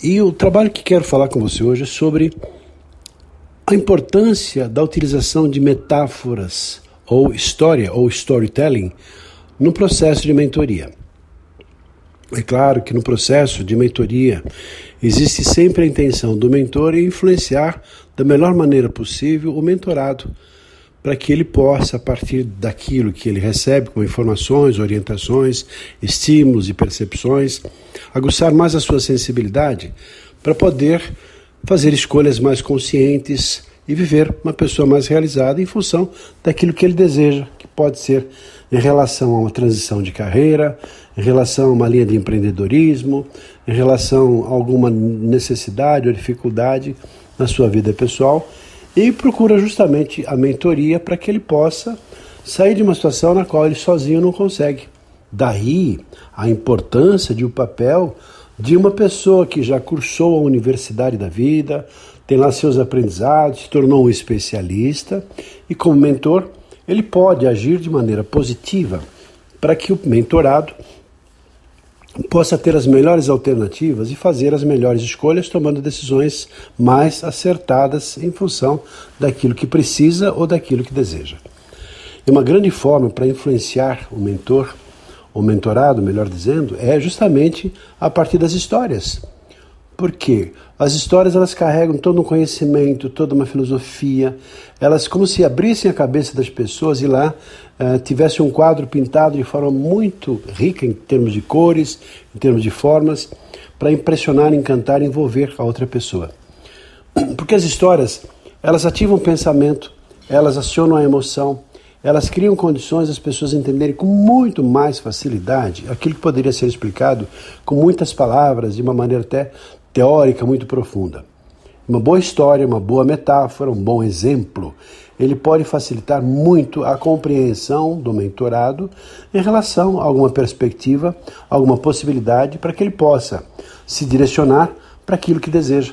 E o trabalho que quero falar com você hoje é sobre a importância da utilização de metáforas ou história ou storytelling no processo de mentoria. É claro que no processo de mentoria existe sempre a intenção do mentor influenciar da melhor maneira possível o mentorado para que ele possa, a partir daquilo que ele recebe como informações, orientações, estímulos e percepções, aguçar mais a sua sensibilidade para poder fazer escolhas mais conscientes e viver uma pessoa mais realizada em função daquilo que ele deseja, que pode ser em relação a uma transição de carreira, em relação a uma linha de empreendedorismo, em relação a alguma necessidade ou dificuldade na sua vida pessoal e procura justamente a mentoria para que ele possa sair de uma situação na qual ele sozinho não consegue. Daí a importância de o um papel de uma pessoa que já cursou a universidade da vida, tem lá seus aprendizados, se tornou um especialista e, como mentor, ele pode agir de maneira positiva para que o mentorado possa ter as melhores alternativas e fazer as melhores escolhas, tomando decisões mais acertadas em função daquilo que precisa ou daquilo que deseja. E uma grande forma para influenciar o mentor, o mentorado, melhor dizendo, é justamente a partir das histórias. Porque as histórias elas carregam todo um conhecimento, toda uma filosofia, elas como se abrissem a cabeça das pessoas e lá uh, tivesse um quadro pintado de forma muito rica em termos de cores, em termos de formas, para impressionar, encantar, envolver a outra pessoa. Porque as histórias elas ativam o pensamento, elas acionam a emoção, elas criam condições das pessoas entenderem com muito mais facilidade aquilo que poderia ser explicado com muitas palavras, de uma maneira até teórica muito profunda. Uma boa história, uma boa metáfora, um bom exemplo, ele pode facilitar muito a compreensão do mentorado em relação a alguma perspectiva, alguma possibilidade para que ele possa se direcionar para aquilo que deseja.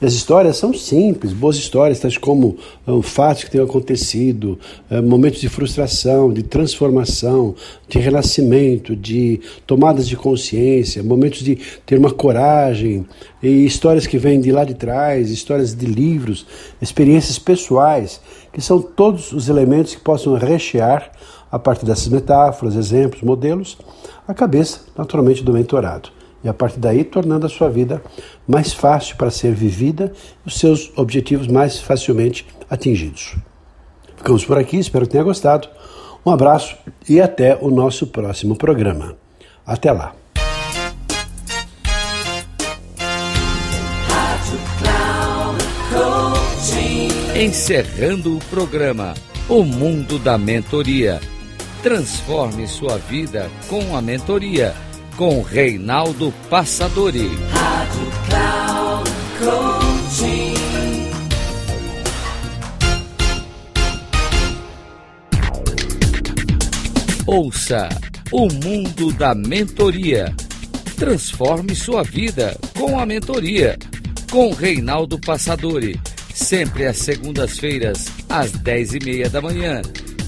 E as histórias são simples, boas histórias, tais como um, fatos que tenham acontecido, um, momentos de frustração, de transformação, de renascimento, de tomadas de consciência, momentos de ter uma coragem, e histórias que vêm de lá de trás, histórias de livros, experiências pessoais, que são todos os elementos que possam rechear, a partir dessas metáforas, exemplos, modelos, a cabeça, naturalmente, do mentorado e a partir daí tornando a sua vida mais fácil para ser vivida os seus objetivos mais facilmente atingidos. Ficamos por aqui, espero que tenha gostado. Um abraço e até o nosso próximo programa. Até lá. Encerrando o programa O Mundo da Mentoria. Transforme sua vida com a mentoria com Reinaldo Passadori. Rádio Cloud Coaching. Ouça o mundo da mentoria. Transforme sua vida com a mentoria. Com Reinaldo Passadori. Sempre às segundas-feiras, às dez e meia da manhã